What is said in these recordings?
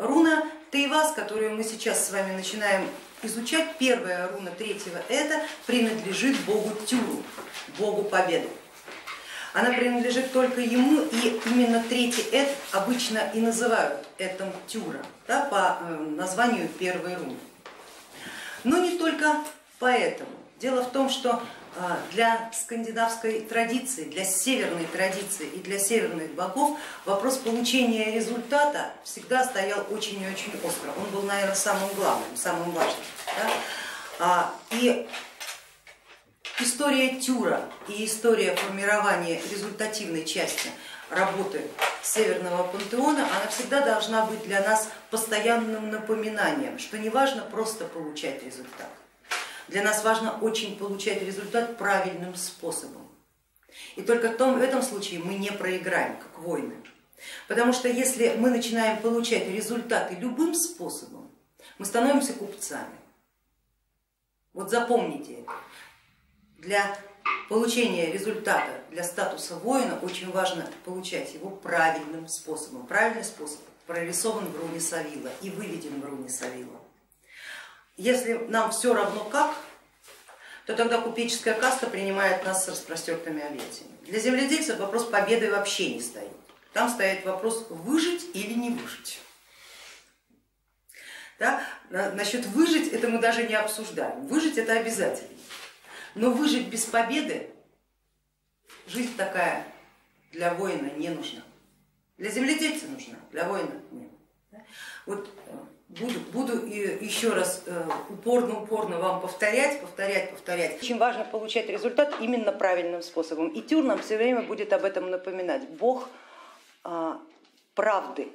Руна Тейвас, которую мы сейчас с вами начинаем изучать, первая руна третьего это принадлежит богу Тюру, богу победы. Она принадлежит только ему, и именно третий эт обычно и называют этим Тюра да, по э, названию первой руны. Но не только поэтому. Дело в том, что для скандинавской традиции, для северной традиции и для северных богов вопрос получения результата всегда стоял очень и очень остро. Он был, наверное, самым главным, самым важным. Да? А, и история Тюра и история формирования результативной части работы Северного пантеона, она всегда должна быть для нас постоянным напоминанием, что не важно просто получать результат, для нас важно очень получать результат правильным способом. И только в, том, в этом случае мы не проиграем, как войны. Потому что если мы начинаем получать результаты любым способом, мы становимся купцами. Вот запомните. Для получения результата, для статуса воина очень важно получать его правильным способом. Правильный способ прорисован в руне Савила и выведен в руне Савила. Если нам все равно как, то тогда купеческая каста принимает нас с распростертыми объятиями. Для земледельцев вопрос победы вообще не стоит. Там стоит вопрос выжить или не выжить. Да? Насчет выжить это мы даже не обсуждаем. Выжить это обязательно. Но выжить без победы, жизнь такая для воина не нужна. Для земледельца нужна, для воина нет. Вот э, буду, буду еще раз упорно-упорно э, вам повторять, повторять, повторять. Очень важно получать результат именно правильным способом. И Тюр нам все время будет об этом напоминать. Бог а, правды,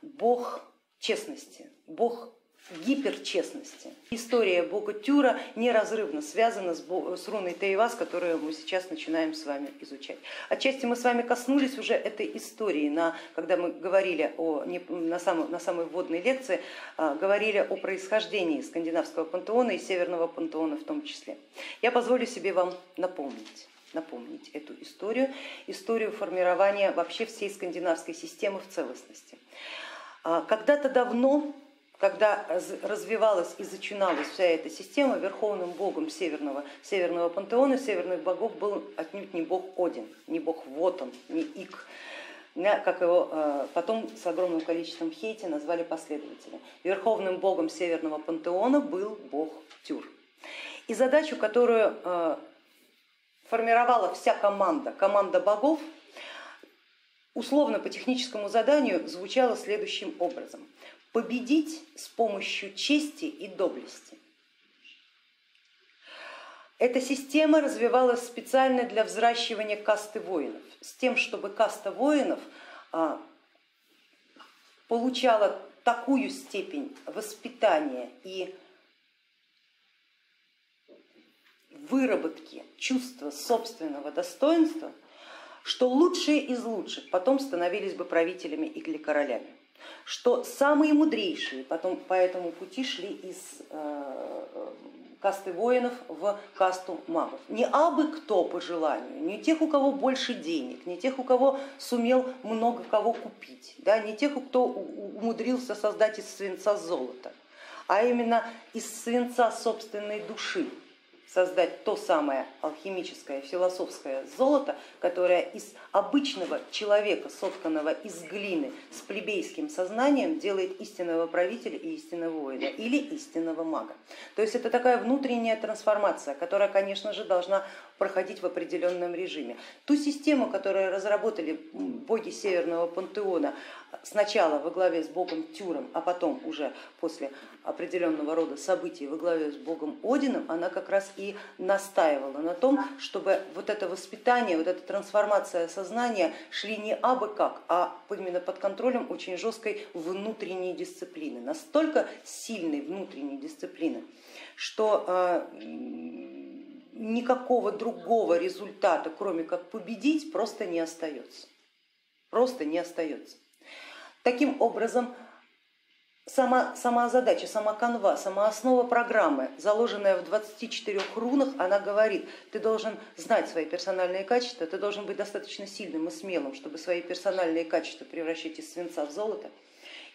Бог честности, Бог гиперчестности. История бога Тюра неразрывно связана с, руной Таивас, которую мы сейчас начинаем с вами изучать. Отчасти мы с вами коснулись уже этой истории, на, когда мы говорили о, на, самой, на самой вводной лекции, а, говорили о происхождении скандинавского пантеона и северного пантеона в том числе. Я позволю себе вам напомнить напомнить эту историю, историю формирования вообще всей скандинавской системы в целостности. А, когда-то давно когда развивалась и зачиналась вся эта система, верховным богом северного, северного пантеона, северных богов был отнюдь не бог Один, не бог Вотон, не Ик, как его э, потом с огромным количеством хейти назвали последователи. Верховным богом северного пантеона был бог Тюр. И задачу, которую э, формировала вся команда, команда богов, условно по техническому заданию звучала следующим образом победить с помощью чести и доблести. Эта система развивалась специально для взращивания касты воинов, с тем, чтобы каста воинов а, получала такую степень воспитания и выработки чувства собственного достоинства, что лучшие из лучших потом становились бы правителями или королями что самые мудрейшие потом по этому пути шли из э, касты воинов в касту магов. Не абы кто по желанию, не тех, у кого больше денег, не тех, у кого сумел много кого купить, да, не тех, кто умудрился создать из свинца золото, а именно из свинца собственной души, создать то самое алхимическое, философское золото, которое из обычного человека, сотканного из глины с плебейским сознанием, делает истинного правителя и истинного воина или истинного мага. То есть это такая внутренняя трансформация, которая, конечно же, должна проходить в определенном режиме. Ту систему, которую разработали боги Северного пантеона, сначала во главе с богом Тюром, а потом уже после определенного рода событий во главе с богом Одином, она как раз и настаивала на том, чтобы вот это воспитание, вот эта трансформация сознания шли не абы как, а именно под контролем очень жесткой внутренней дисциплины, настолько сильной внутренней дисциплины, что э, никакого другого результата, кроме как победить, просто не остается. Просто не остается. Таким образом, сама, сама задача, сама канва, сама основа программы, заложенная в 24 рунах, она говорит, ты должен знать свои персональные качества, ты должен быть достаточно сильным и смелым, чтобы свои персональные качества превращать из свинца в золото,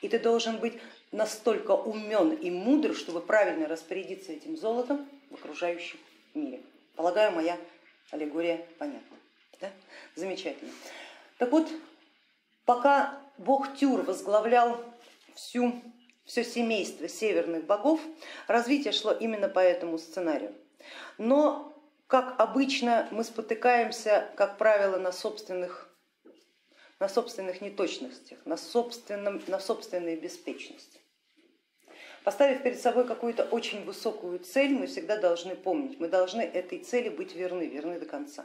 И ты должен быть настолько умен и мудр, чтобы правильно распорядиться этим золотом в окружающем мире. Полагаю, моя аллегория понятна. Да? Замечательно. Так вот, пока бог Тюр возглавлял всю, все семейство северных богов, развитие шло именно по этому сценарию. Но, как обычно, мы спотыкаемся, как правило, на собственных, на собственных неточностях, на, собственном, на собственной беспечности. Поставив перед собой какую-то очень высокую цель, мы всегда должны помнить, мы должны этой цели быть верны, верны до конца.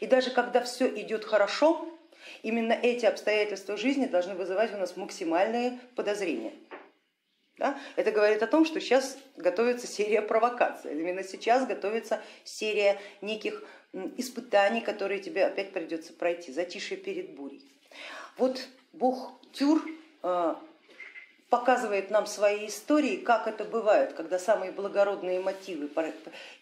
И даже когда все идет хорошо, именно эти обстоятельства жизни должны вызывать у нас максимальные подозрения. Да? Это говорит о том, что сейчас готовится серия провокаций, именно сейчас готовится серия неких испытаний, которые тебе опять придется пройти, затишье перед бурей. Вот бог Тюр э, показывает нам свои истории, как это бывает, когда самые благородные мотивы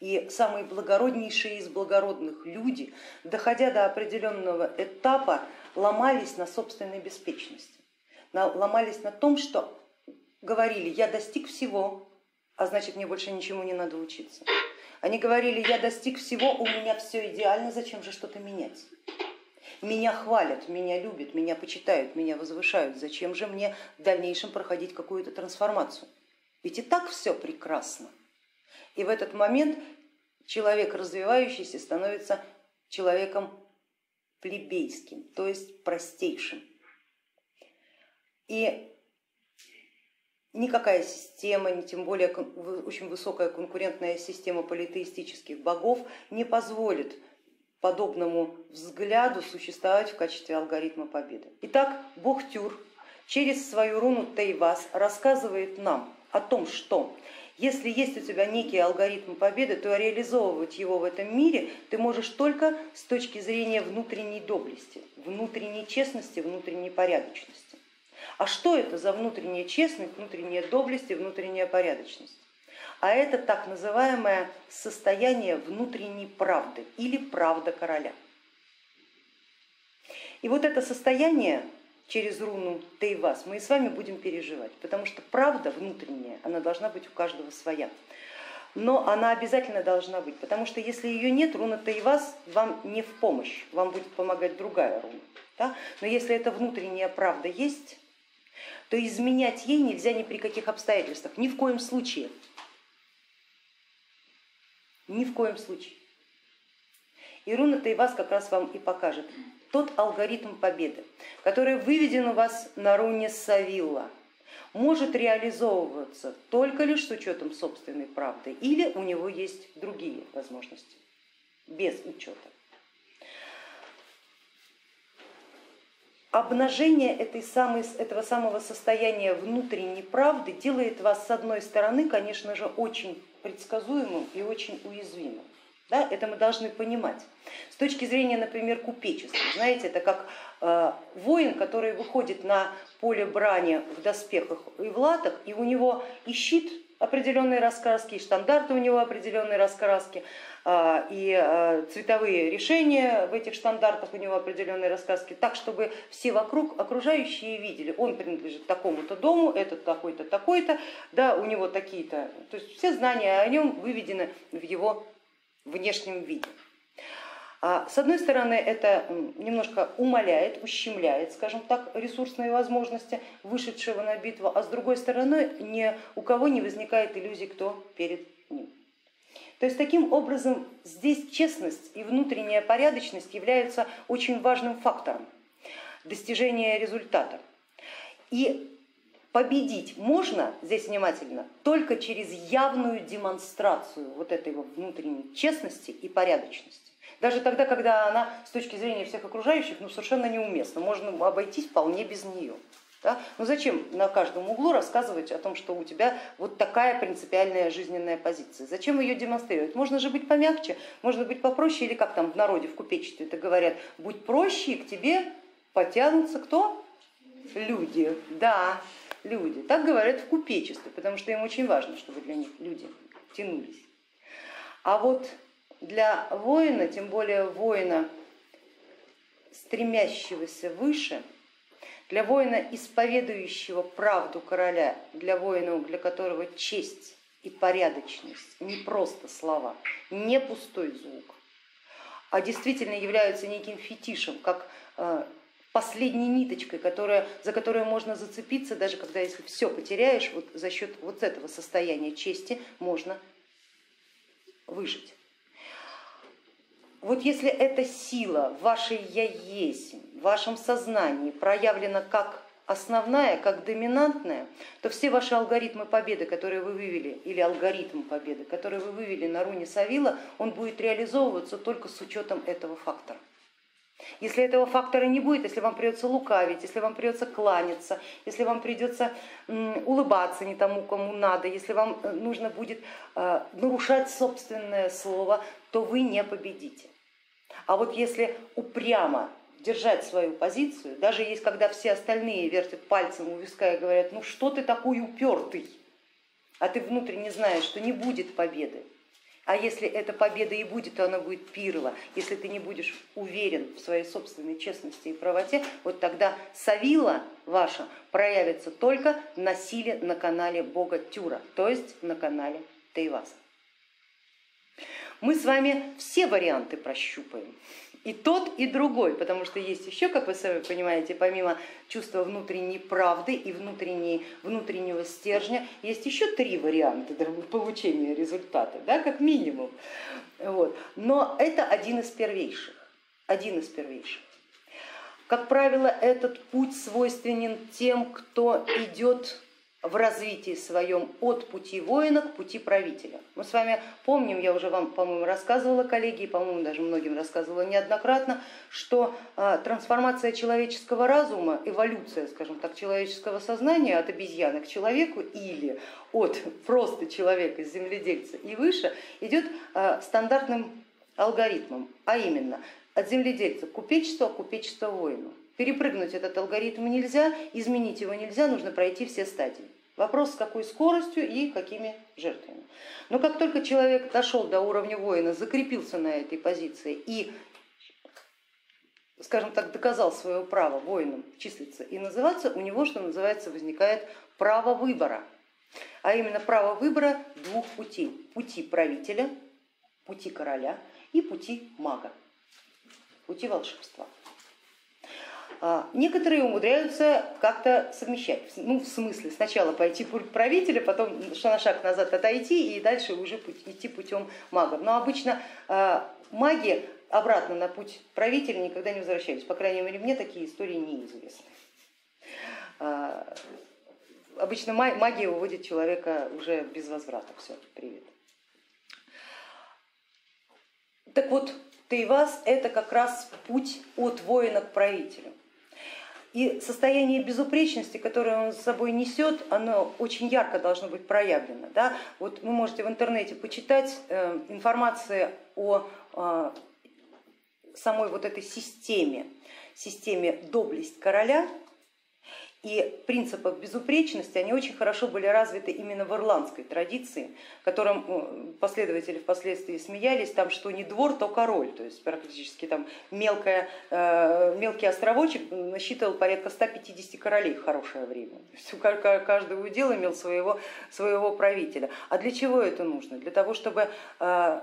и самые благороднейшие из благородных люди, доходя до определенного этапа, ломались на собственной беспечности, ломались на том, что говорили, я достиг всего, а значит мне больше ничему не надо учиться. Они говорили, я достиг всего, у меня все идеально, зачем же что-то менять? Меня хвалят, меня любят, меня почитают, меня возвышают, зачем же мне в дальнейшем проходить какую-то трансформацию? Ведь и так все прекрасно. И в этот момент человек развивающийся становится человеком плебейским, то есть простейшим. И никакая система, не тем более очень высокая конкурентная система политеистических богов не позволит подобному взгляду существовать в качестве алгоритма победы. Итак, бог Тюр через свою руну Тейвас рассказывает нам о том, что если есть у тебя некий алгоритм победы, то реализовывать его в этом мире ты можешь только с точки зрения внутренней доблести, внутренней честности, внутренней порядочности. А что это за внутренняя честность, внутренняя доблесть и внутренняя порядочность? А это так называемое состояние внутренней правды или правда короля. И вот это состояние через руну Тейвас мы и с вами будем переживать, потому что правда внутренняя, она должна быть у каждого своя. Но она обязательно должна быть, потому что если ее нет, руна Тейвас вам не в помощь, вам будет помогать другая руна. Да? Но если эта внутренняя правда есть, то изменять ей нельзя ни при каких обстоятельствах, ни в коем случае. Ни в коем случае. И руна-то и вас как раз вам и покажет тот алгоритм победы, который выведен у вас на руне Савилла, может реализовываться только лишь с учетом собственной правды или у него есть другие возможности без учета. обнажение этой самой, этого самого состояния внутренней правды делает вас с одной стороны, конечно же, очень предсказуемым и очень уязвимым. Да, это мы должны понимать. С точки зрения, например, купечества, знаете, это как э, воин, который выходит на поле брани в доспехах и в латах, и у него и щит определенные раскраски, и штандарты у него определенные раскраски, а, и а, цветовые решения в этих штандартах у него определенные раскраски, так чтобы все вокруг окружающие видели, он принадлежит такому-то дому, этот такой-то, такой-то, да, у него такие-то, то есть все знания о нем выведены в его внешнем виде. А, с одной стороны, это немножко умаляет, ущемляет, скажем так, ресурсные возможности вышедшего на битву, а с другой стороны, ни у кого не возникает иллюзий, кто перед ним. То есть таким образом здесь честность и внутренняя порядочность являются очень важным фактором достижения результата. И победить можно, здесь внимательно, только через явную демонстрацию вот этой внутренней честности и порядочности. Даже тогда, когда она с точки зрения всех окружающих ну, совершенно неуместна, можно обойтись вполне без нее. Да? Ну зачем на каждом углу рассказывать о том, что у тебя вот такая принципиальная жизненная позиция? Зачем ее демонстрировать? Можно же быть помягче, можно быть попроще, или как там в народе, в купечестве это говорят, будь проще, и к тебе потянутся кто? Люди, да, люди. Так говорят в купечестве, потому что им очень важно, чтобы для них люди тянулись. А вот для воина, тем более воина, стремящегося выше, Для воина, исповедующего правду короля, для воина, для которого честь и порядочность не просто слова, не пустой звук, а действительно являются неким фетишем, как э, последней ниточкой, которая, за которую можно зацепиться, даже когда если все потеряешь, вот за счет вот этого состояния чести можно выжить. Вот если эта сила вашей я есть, в вашем сознании проявлена как основная, как доминантная, то все ваши алгоритмы победы, которые вы вывели, или алгоритм победы, который вы вывели на руне Савила, он будет реализовываться только с учетом этого фактора. Если этого фактора не будет, если вам придется лукавить, если вам придется кланяться, если вам придется улыбаться не тому, кому надо, если вам э, нужно будет э, нарушать собственное слово, то вы не победите. А вот если упрямо держать свою позицию, даже есть, когда все остальные вертят пальцем у виска и говорят, ну что ты такой упертый, а ты внутренне знаешь, что не будет победы. А если эта победа и будет, то она будет пирла. Если ты не будешь уверен в своей собственной честности и правоте, вот тогда Савила ваша проявится только на силе на канале бога Тюра, то есть на канале Тейваса. Мы с вами все варианты прощупаем и тот, и другой, потому что есть еще, как вы сами понимаете, помимо чувства внутренней правды и внутренней, внутреннего стержня, есть еще три варианта получения результата, да, как минимум. Вот. Но это один из первейших, один из первейших. Как правило, этот путь свойственен тем, кто идет в развитии своем от пути воина к пути правителя. Мы с вами помним, я уже вам, по-моему, рассказывала, коллеги, по-моему, даже многим рассказывала неоднократно, что а, трансформация человеческого разума, эволюция, скажем так, человеческого сознания от обезьяны к человеку или от просто человека, земледельца и выше идет а, стандартным алгоритмом, а именно от земледельца к купечеству, а купечества воину. Перепрыгнуть этот алгоритм нельзя, изменить его нельзя, нужно пройти все стадии. Вопрос, с какой скоростью и какими жертвами. Но как только человек дошел до уровня воина, закрепился на этой позиции и, скажем так, доказал свое право воином числиться и называться, у него, что называется, возникает право выбора. А именно право выбора двух путей. Пути правителя, пути короля и пути мага, пути волшебства. А, некоторые умудряются как-то совмещать, ну в смысле сначала пойти путь правителя, потом на шаг назад отойти и дальше уже идти путем магов. Но обычно а, маги обратно на путь правителя никогда не возвращались, по крайней мере мне такие истории неизвестны. А, обычно магия уводит человека уже без возврата, все, привет. Так вот, Тейвас это как раз путь от воина к правителю. И состояние безупречности, которое он с собой несет, оно очень ярко должно быть проявлено. Да? Вот вы можете в интернете почитать э, информацию о э, самой вот этой системе, системе доблесть короля, и принципов безупречности, они очень хорошо были развиты именно в ирландской традиции, которым э, последователи впоследствии смеялись, там что не двор, то король, то есть практически там мелкая, э, мелкий островочек насчитывал порядка 150 королей в хорошее время. каждый удел имел своего, своего правителя. А для чего это нужно? Для того, чтобы э,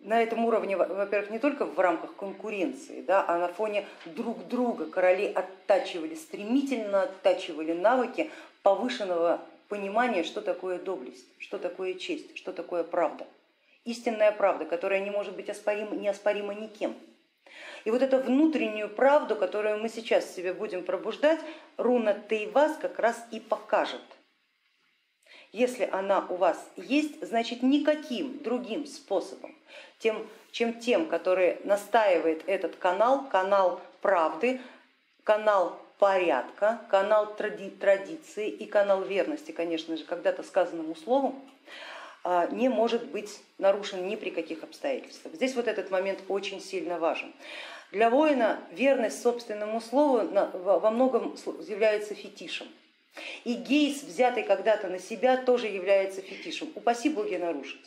на этом уровне, во-первых, не только в рамках конкуренции, да, а на фоне друг друга короли оттачивали, стремительно оттачивали навыки повышенного понимания, что такое доблесть, что такое честь, что такое правда. Истинная правда, которая не может быть оспорима, неоспорима никем. И вот эту внутреннюю правду, которую мы сейчас себе будем пробуждать, руна Тейвас как раз и покажет. Если она у вас есть, значит никаким другим способом, тем, чем тем, который настаивает этот канал, канал правды, канал порядка, канал тради традиции и канал верности, конечно же, когда-то сказанному слову, а, не может быть нарушен ни при каких обстоятельствах. Здесь вот этот момент очень сильно важен. Для воина верность собственному слову во многом является фетишем. И гейс, взятый когда-то на себя, тоже является фетишем. Упаси боги нарушить.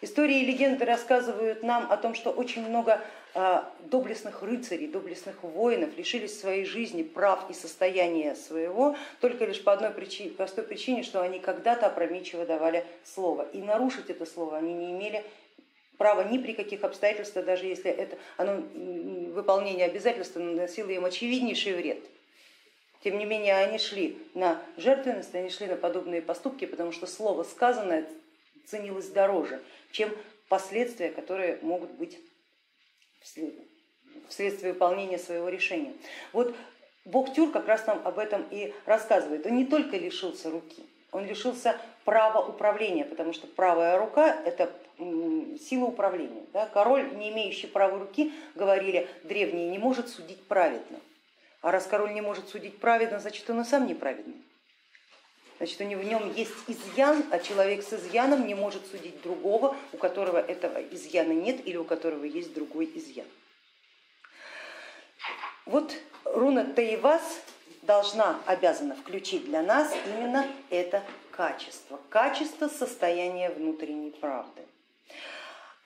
Истории и легенды рассказывают нам о том, что очень много а, доблестных рыцарей, доблестных воинов лишились своей жизни, прав и состояния своего только лишь по одной причине, простой причине, что они когда-то опрометчиво давали слово. И нарушить это слово они не имели права ни при каких обстоятельствах, даже если это оно, выполнение обязательства наносило им очевиднейший вред. Тем не менее, они шли на жертвенность, они шли на подобные поступки, потому что слово сказанное ценилось дороже, чем последствия, которые могут быть вследствие выполнения своего решения. Вот бог Тюр как раз нам об этом и рассказывает. Он не только лишился руки, он лишился права управления, потому что правая рука это сила управления. Король, не имеющий правой руки, говорили древние, не может судить праведно. А раз король не может судить праведно, значит он и сам неправедный. Значит, у него в нем есть изъян, а человек с изъяном не может судить другого, у которого этого изъяна нет или у которого есть другой изъян. Вот руна Таивас должна, обязана включить для нас именно это качество, качество состояния внутренней правды.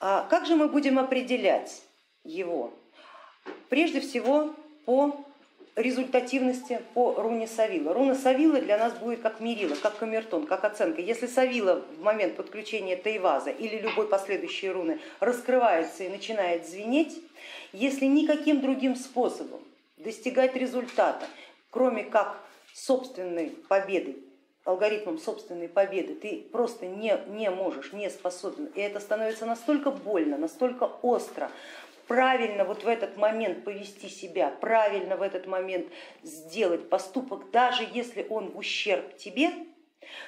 А как же мы будем определять его? Прежде всего по результативности по руне Савила. Руна Савила для нас будет как мерила, как камертон, как оценка. Если Савила в момент подключения Тайваза или любой последующей руны раскрывается и начинает звенеть, если никаким другим способом достигать результата, кроме как собственной победы, алгоритмом собственной победы, ты просто не, не можешь, не способен. И это становится настолько больно, настолько остро, правильно вот в этот момент повести себя, правильно в этот момент сделать поступок, даже если он в ущерб тебе,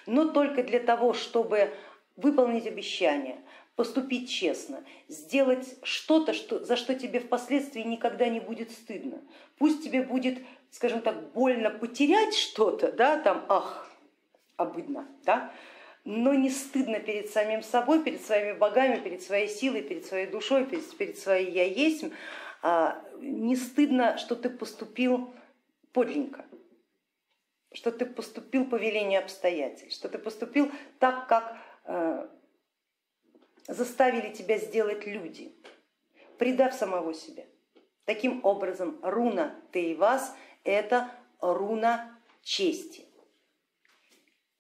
но только для того, чтобы выполнить обещание, поступить честно, сделать что-то, что, за что тебе впоследствии никогда не будет стыдно. Пусть тебе будет, скажем так, больно потерять что-то, да, там, ах, обыдно, да, но не стыдно перед самим собой, перед своими богами, перед своей силой, перед своей душой, перед своей я есть, а, не стыдно, что ты поступил подленько, что ты поступил по велению обстоятельств, что ты поступил так, как э, заставили тебя сделать люди, предав самого себя. Таким образом, руна Тейвас это руна чести,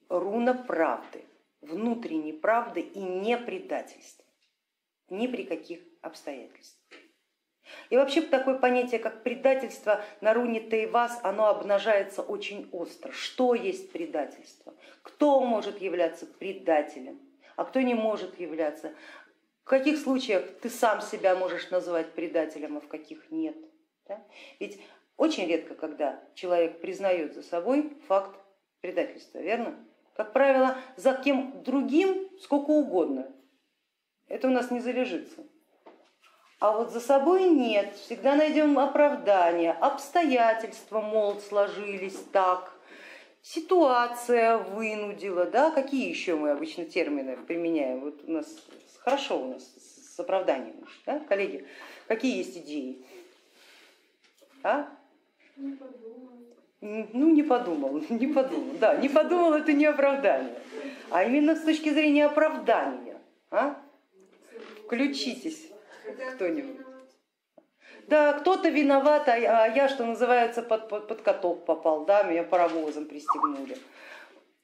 руна правды внутренней правды и не предательства, ни при каких обстоятельствах. И вообще такое понятие, как предательство на руне Тейвас, оно обнажается очень остро. Что есть предательство? Кто может являться предателем, а кто не может являться? В каких случаях ты сам себя можешь назвать предателем, а в каких нет? Да? Ведь очень редко, когда человек признает за собой факт предательства, верно? Как правило, за кем другим сколько угодно. Это у нас не залежится. А вот за собой нет, всегда найдем оправдание, обстоятельства, мол, сложились так, ситуация вынудила, да, какие еще мы обычно термины применяем, вот у нас хорошо у нас с оправданием, да, коллеги, какие есть идеи? А? Ну, не подумал, не подумал. Да, не подумал, это не оправдание, а именно с точки зрения оправдания. А? Включитесь кто-нибудь. Да, кто-то виноват, а я, что называется, под, под, под каток попал, да, меня паровозом пристегнули.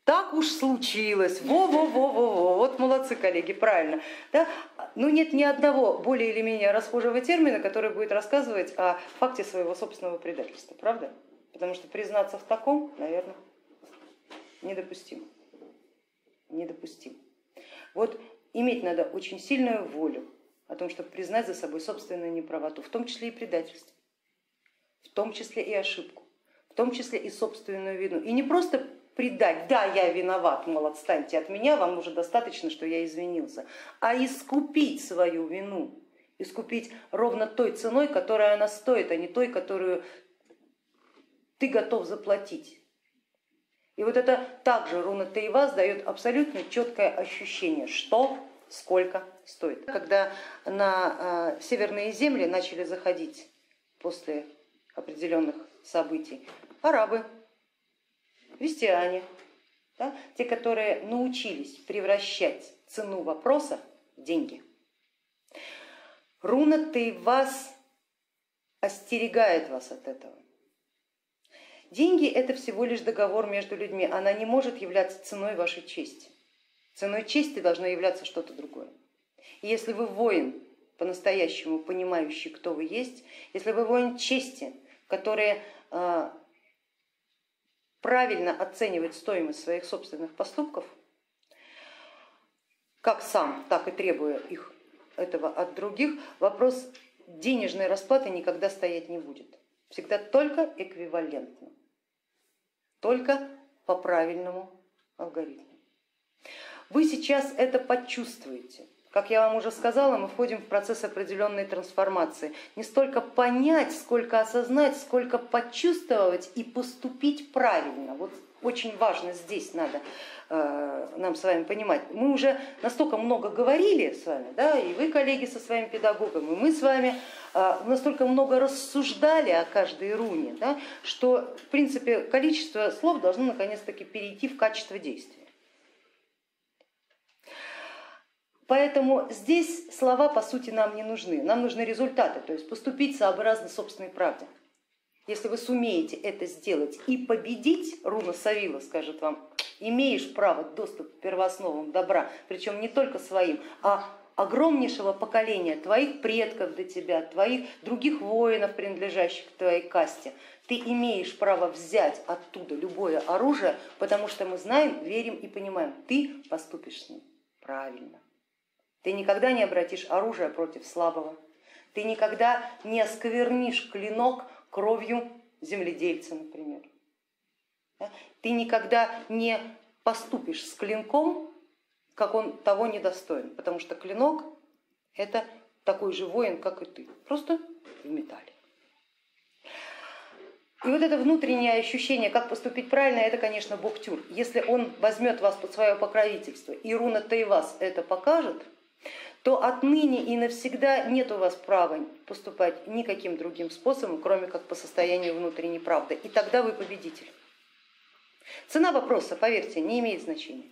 Так уж случилось, во-во-во-во-во, вот молодцы коллеги, правильно. Да? Ну нет ни одного более или менее расхожего термина, который будет рассказывать о факте своего собственного предательства, правда? Потому что признаться в таком, наверное, недопустимо. Недопустимо. Вот иметь надо очень сильную волю о том, чтобы признать за собой собственную неправоту, в том числе и предательство, в том числе и ошибку, в том числе и собственную вину. И не просто предать, да, я виноват, мол, отстаньте от меня, вам уже достаточно, что я извинился, а искупить свою вину, искупить ровно той ценой, которая она стоит, а не той, которую ты готов заплатить. И вот это также руна Таивас дает абсолютно четкое ощущение, что сколько стоит. Когда на э, северные земли начали заходить после определенных событий арабы, христиане, да, те, которые научились превращать цену вопроса в деньги. Руна Тейвас остерегает вас от этого. Деньги это всего лишь договор между людьми, она не может являться ценой вашей чести. Ценой чести должно являться что-то другое. И если вы воин, по-настоящему понимающий, кто вы есть, если вы воин чести, который а, правильно оценивает стоимость своих собственных поступков, как сам, так и требуя их этого от других, вопрос денежной расплаты никогда стоять не будет. Всегда только эквивалентно, только по правильному алгоритму. Вы сейчас это почувствуете. Как я вам уже сказала, мы входим в процесс определенной трансформации. Не столько понять, сколько осознать, сколько почувствовать и поступить правильно. Вот очень важно здесь надо нам с вами понимать. Мы уже настолько много говорили с вами, да, и вы, коллеги, со своим педагогом, и мы с вами э, настолько много рассуждали о каждой руне, да, что в принципе количество слов должно наконец-таки перейти в качество действия. Поэтому здесь слова по сути нам не нужны, нам нужны результаты, то есть поступить сообразно собственной правде. Если вы сумеете это сделать и победить, Руна Савила скажет вам, имеешь право доступ к первоосновам добра, причем не только своим, а огромнейшего поколения твоих предков до тебя, твоих других воинов, принадлежащих к твоей касте, ты имеешь право взять оттуда любое оружие, потому что мы знаем, верим и понимаем, ты поступишь с ним правильно. Ты никогда не обратишь оружие против слабого, ты никогда не осквернишь клинок кровью земледельца, например. Ты никогда не поступишь с клинком, как он того недостоин, потому что клинок это такой же воин, как и ты, просто в металле. И вот это внутреннее ощущение, как поступить правильно, это, конечно, бог Тюр. Если он возьмет вас под свое покровительство, и руна Тайвас это покажет, то отныне и навсегда нет у вас права поступать никаким другим способом, кроме как по состоянию внутренней правды. И тогда вы победитель. Цена вопроса, поверьте, не имеет значения.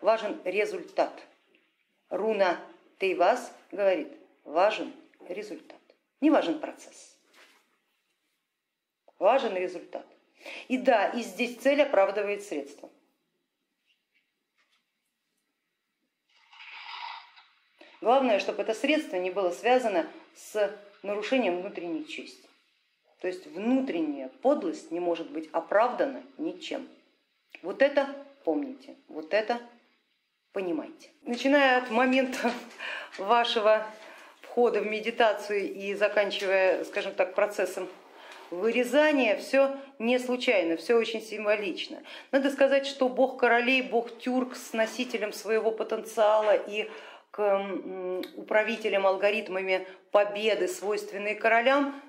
Важен результат. Руна Тейвас говорит, важен результат, не важен процесс. Важен результат. И да, и здесь цель оправдывает средства. Главное, чтобы это средство не было связано с нарушением внутренней чести. То есть внутренняя подлость не может быть оправдана ничем. Вот это помните, вот это понимайте. Начиная от момента вашего входа в медитацию и заканчивая, скажем так, процессом вырезания, все не случайно, все очень символично. Надо сказать, что бог королей, бог тюрк с носителем своего потенциала и к управителям алгоритмами победы, свойственные королям,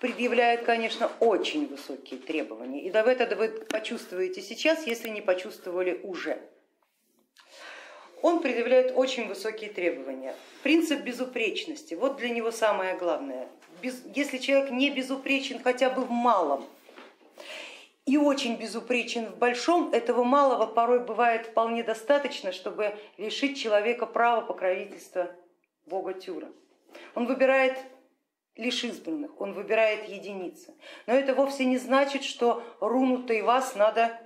предъявляет, конечно, очень высокие требования. И это вы почувствуете сейчас, если не почувствовали уже. Он предъявляет очень высокие требования. Принцип безупречности, вот для него самое главное. Если человек не безупречен хотя бы в малом, и очень безупречен в большом, этого малого порой бывает вполне достаточно, чтобы лишить человека права покровительства бога Тюра. Он выбирает лишь избранных, он выбирает единицы. Но это вовсе не значит, что руну Тайвас надо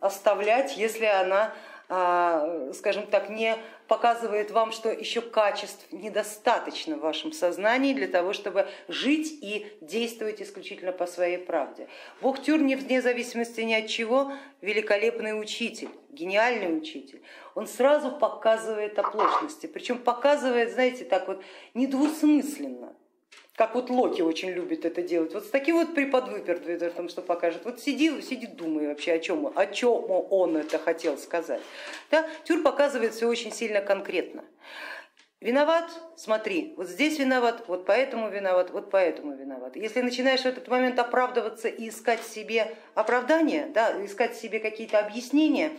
оставлять, если она скажем так, не показывает вам, что еще качеств недостаточно в вашем сознании для того, чтобы жить и действовать исключительно по своей правде. Бог Тюр вне зависимости ни от чего великолепный учитель, гениальный учитель. Он сразу показывает оплошности, причем показывает, знаете, так вот недвусмысленно как вот Локи очень любит это делать, вот с таким вот приподвыпердвертом, что покажет. Вот сиди, сиди, думай вообще, о чем, о чем он это хотел сказать. Да? Тюр показывает все очень сильно конкретно. Виноват, смотри, вот здесь виноват, вот поэтому виноват, вот поэтому виноват. Если начинаешь в этот момент оправдываться и искать себе оправдания, да, искать себе какие-то объяснения,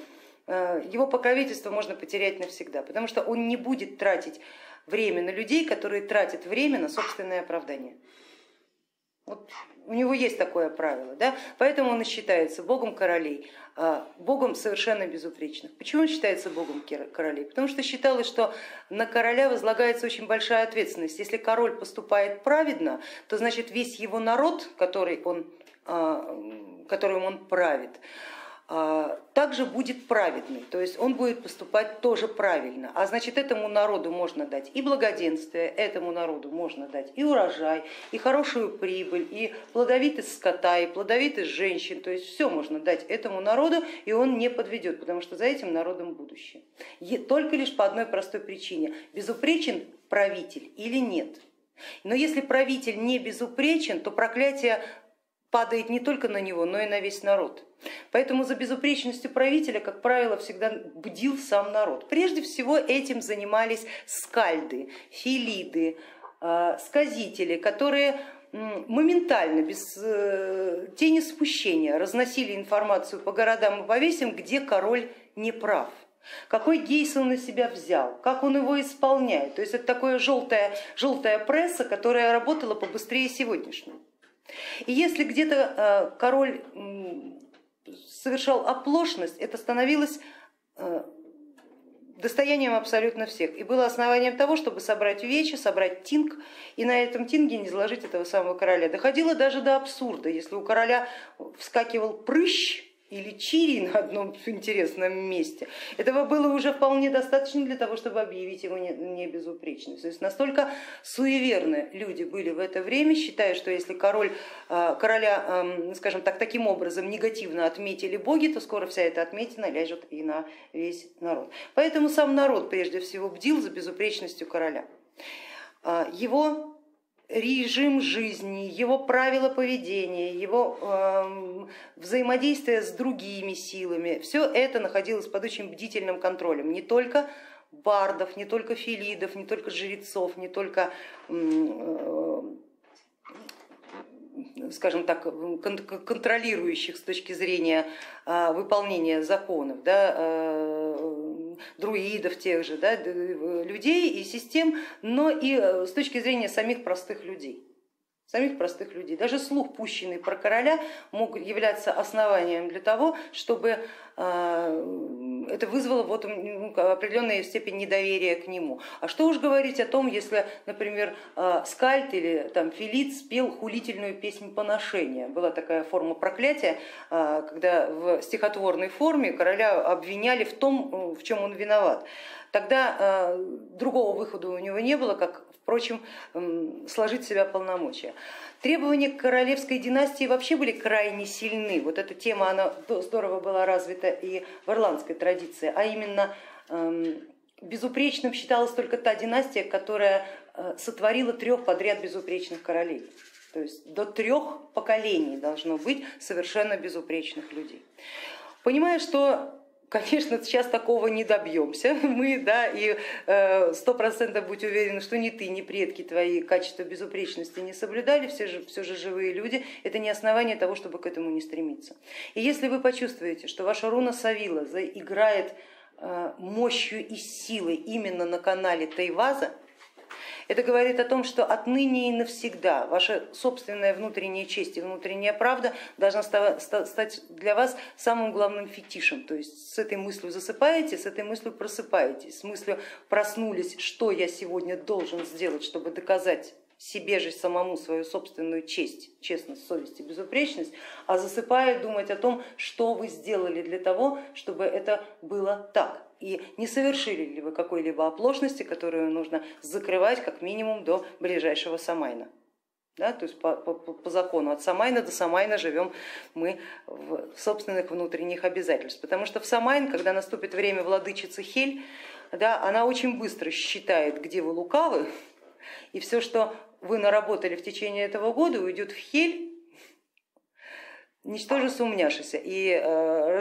э, его покровительство можно потерять навсегда, потому что он не будет тратить время на людей, которые тратят время на собственное оправдание. Вот у него есть такое правило, да? поэтому он и считается богом королей, а, богом совершенно безупречных. Почему он считается богом королей? Потому что считалось, что на короля возлагается очень большая ответственность. Если король поступает праведно, то значит весь его народ, который он, а, которым он правит, также будет праведный, то есть он будет поступать тоже правильно, а значит этому народу можно дать и благоденствие, этому народу можно дать и урожай, и хорошую прибыль, и плодовитость скота, и плодовитость женщин, то есть все можно дать этому народу, и он не подведет, потому что за этим народом будущее. Только лишь по одной простой причине, безупречен правитель или нет. Но если правитель не безупречен, то проклятие падает не только на него, но и на весь народ. Поэтому за безупречностью правителя, как правило, всегда бдил сам народ. Прежде всего этим занимались скальды, филиды, а, сказители, которые моментально, без э, тени спущения разносили информацию по городам и повесям, где король не прав какой гейс он на себя взял, как он его исполняет. То есть это такая желтая, желтая пресса, которая работала побыстрее сегодняшней. И если где-то э, король совершал оплошность, это становилось э, достоянием абсолютно всех и было основанием того, чтобы собрать вечи, собрать тинг и на этом тинге не заложить этого самого короля. Доходило даже до абсурда, если у короля вскакивал прыщ, или чири на одном интересном месте, этого было уже вполне достаточно для того, чтобы объявить его не, безупречным. То есть настолько суеверны люди были в это время, считая, что если король, а, короля, скажем так, таким образом негативно отметили боги, то скоро вся эта отметина ляжет и на весь народ. Поэтому сам народ прежде всего бдил за безупречностью короля. А, его режим жизни, его правила поведения, его э, взаимодействие с другими силами, все это находилось под очень бдительным контролем. Не только бардов, не только филидов, не только жрецов, не только э, скажем так, контролирующих с точки зрения э, выполнения законов, да, э, друидов тех же, да, людей и систем, но и э, с точки зрения самих простых людей самих простых людей. Даже слух, пущенный про короля, мог являться основанием для того, чтобы э, это вызвало вот ну, определенную степень недоверия к нему. А что уж говорить о том, если, например, э, Скальд или там, Филит спел хулительную песнь поношения. Была такая форма проклятия, э, когда в стихотворной форме короля обвиняли в том, в чем он виноват. Тогда другого выхода у него не было, как впрочем, сложить в себя полномочия. Требования к королевской династии вообще были крайне сильны. Вот эта тема она здорово была развита и в ирландской традиции, а именно безупречным считалась только та династия, которая э, сотворила трех подряд безупречных королей. То есть до трех поколений должно быть совершенно безупречных людей. Понимая, что Конечно, сейчас такого не добьемся мы, да, и э, сто процентов будь уверены, что ни ты, ни предки твои качества безупречности не соблюдали, все же, все же живые люди, это не основание того, чтобы к этому не стремиться. И если вы почувствуете, что ваша руна Савила заиграет э, мощью и силой именно на канале Тайваза, это говорит о том, что отныне и навсегда ваша собственная внутренняя честь и внутренняя правда должна стать для вас самым главным фетишем. То есть с этой мыслью засыпаете, с этой мыслью просыпаетесь, с мыслью проснулись, что я сегодня должен сделать, чтобы доказать себе же самому свою собственную честь, честность, совесть и безупречность, а засыпая думать о том, что вы сделали для того, чтобы это было так и не совершили ли вы какой-либо оплошности, которую нужно закрывать как минимум до ближайшего Самайна. Да, то есть по, по, по закону от Самайна до Самайна живем мы в собственных внутренних обязательств, потому что в Самайн, когда наступит время владычицы Хель, да, она очень быстро считает, где вы лукавы, и все, что вы наработали в течение этого года, уйдет в Хель, ничтоже сумняшися, и э,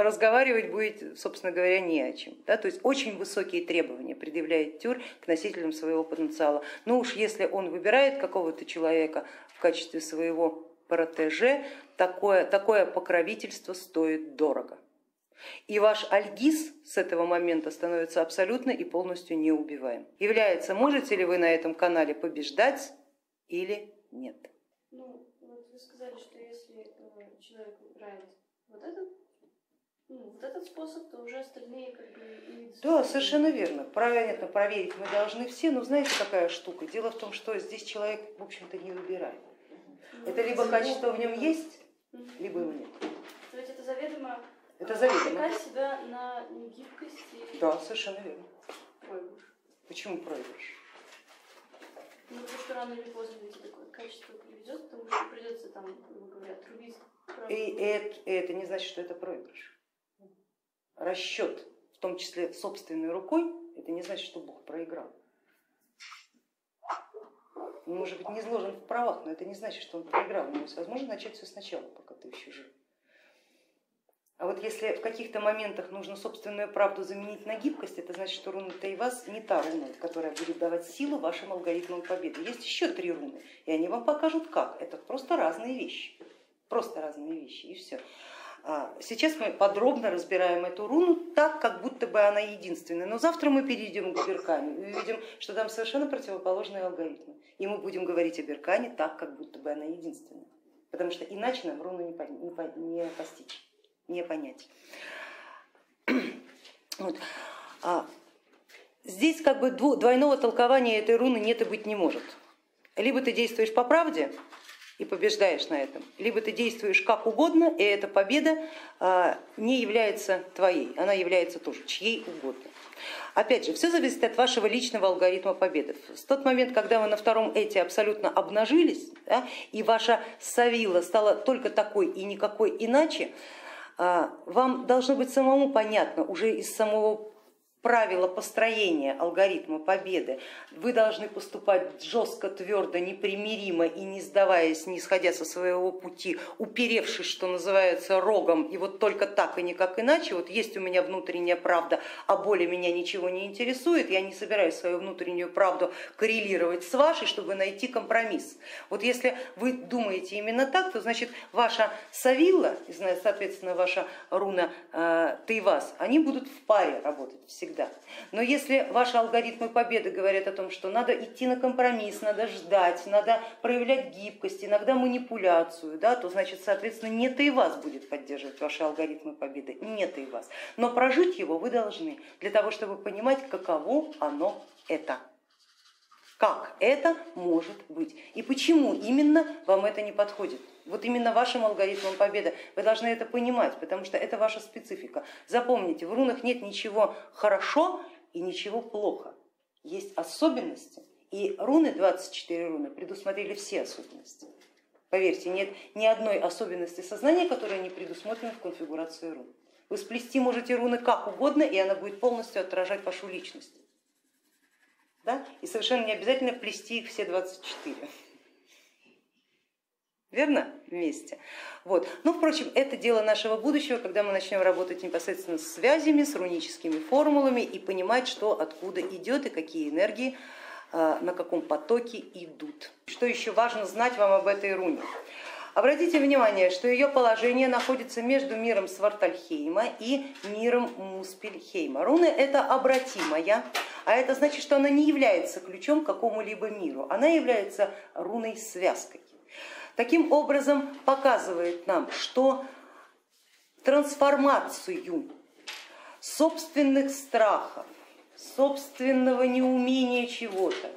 разговаривать будет, собственно говоря, не о чем. Да? То есть очень высокие требования предъявляет Тюр к носителям своего потенциала. Но уж если он выбирает какого-то человека в качестве своего протеже, такое, такое покровительство стоит дорого. И ваш альгиз с этого момента становится абсолютно и полностью неубиваем. Является, можете ли вы на этом канале побеждать или нет. Ну, вот вы сказали, что если э, человек выбирает вот этот, ну, вот этот способ, то уже остальные как бы... Да, совершенно верно. Правильно проверить мы должны все, но знаете какая штука? Дело в том, что здесь человек, в общем-то, не выбирает. Ну, это либо качество в нем есть, либо его нет. То есть это заведомо это заведомо. себя на гибкость и... Да, совершенно верно. Проигрыш. Почему проигрыш? Ну, потому что рано или поздно ведь такое качество приведет, потому что придется там, грубо говоря, отрубить. И это, и это не значит, что это проигрыш. Расчет, в том числе собственной рукой, это не значит, что Бог проиграл. Он может быть не изложен в правах, но это не значит, что он проиграл. У него возможно начать все сначала, пока ты еще жив. А вот если в каких-то моментах нужно собственную правду заменить на гибкость, это значит, что руна Тайвас не та руна, которая будет давать силу вашим алгоритмам победы. Есть еще три руны, и они вам покажут как. Это просто разные вещи. Просто разные вещи, и все. А сейчас мы подробно разбираем эту руну так, как будто бы она единственная, но завтра мы перейдем к Беркане и увидим, что там совершенно противоположные алгоритмы. И мы будем говорить о Беркане так, как будто бы она единственная, потому что иначе нам руну не постичь не понять. Вот. А здесь как бы двойного толкования этой руны нет и быть не может. Либо ты действуешь по правде и побеждаешь на этом, либо ты действуешь как угодно, и эта победа а, не является твоей, она является тоже чьей угодно. Опять же, все зависит от вашего личного алгоритма победы. В тот момент, когда вы на втором эти абсолютно обнажились, да, и ваша савила стала только такой и никакой иначе, а, вам должно быть самому понятно уже из самого правила построения алгоритма победы. Вы должны поступать жестко, твердо, непримиримо и не сдаваясь, не сходя со своего пути, уперевшись, что называется, рогом, и вот только так и никак иначе. Вот есть у меня внутренняя правда, а более меня ничего не интересует, я не собираюсь свою внутреннюю правду коррелировать с вашей, чтобы найти компромисс. Вот если вы думаете именно так, то значит ваша Савилла, соответственно ваша руна э, Тайвас, они будут в паре работать всегда всегда. Но если ваши алгоритмы победы говорят о том, что надо идти на компромисс, надо ждать, надо проявлять гибкость, иногда манипуляцию, да, то значит, соответственно, нет и вас будет поддерживать ваши алгоритмы победы, нет и вас. Но прожить его вы должны для того, чтобы понимать, каково оно это как это может быть и почему именно вам это не подходит. Вот именно вашим алгоритмом победы вы должны это понимать, потому что это ваша специфика. Запомните, в рунах нет ничего хорошо и ничего плохо. Есть особенности, и руны, 24 руны, предусмотрели все особенности. Поверьте, нет ни одной особенности сознания, которая не предусмотрена в конфигурации рун. Вы сплести можете руны как угодно, и она будет полностью отражать вашу личность да? и совершенно не обязательно плести их все 24. Верно? Вместе. Вот. Но, впрочем, это дело нашего будущего, когда мы начнем работать непосредственно с связями, с руническими формулами и понимать, что откуда идет и какие энергии а, на каком потоке идут. Что еще важно знать вам об этой руне? Обратите внимание, что ее положение находится между миром Свартальхейма и миром Муспельхейма. Руна это обратимая, а это значит, что она не является ключом к какому-либо миру, она является руной связкой. Таким образом показывает нам, что трансформацию собственных страхов, собственного неумения чего-то,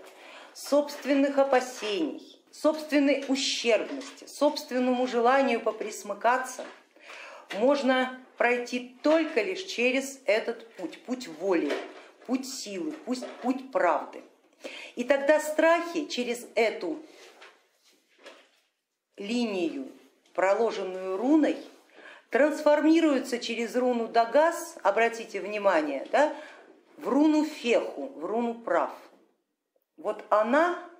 собственных опасений, собственной ущербности, собственному желанию поприсмыкаться можно пройти только лишь через этот путь, путь воли, путь силы, путь, путь правды. И тогда страхи через эту линию, проложенную руной, трансформируются через руну Дагас, обратите внимание, да, в руну Феху, в руну прав. Вот она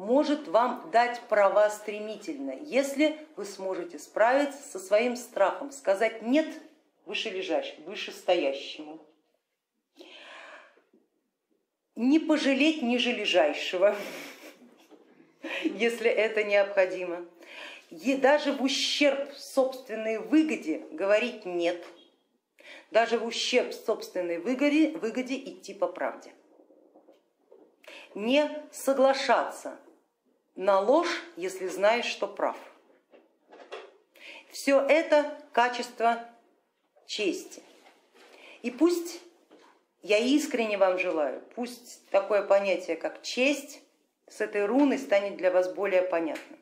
может вам дать права стремительно, если вы сможете справиться со своим страхом, сказать нет вышележащему, вышестоящему, не пожалеть нижележащего, если это необходимо. И даже в ущерб собственной выгоде говорить нет, даже в ущерб собственной выгоде, выгоде идти по правде. Не соглашаться на ложь, если знаешь, что прав. Все это качество чести. И пусть я искренне вам желаю, пусть такое понятие, как честь, с этой руной станет для вас более понятным.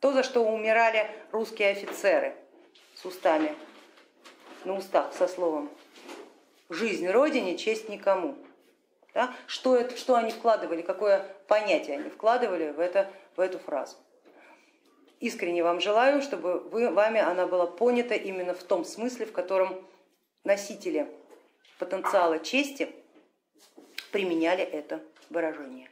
То, за что умирали русские офицеры с устами, на устах со словом жизнь Родине, честь никому. Да? Что, это, что они вкладывали, какое понятие они вкладывали в, это, в эту фразу. Искренне вам желаю, чтобы вы, вами она была понята именно в том смысле, в котором носители потенциала чести применяли это выражение.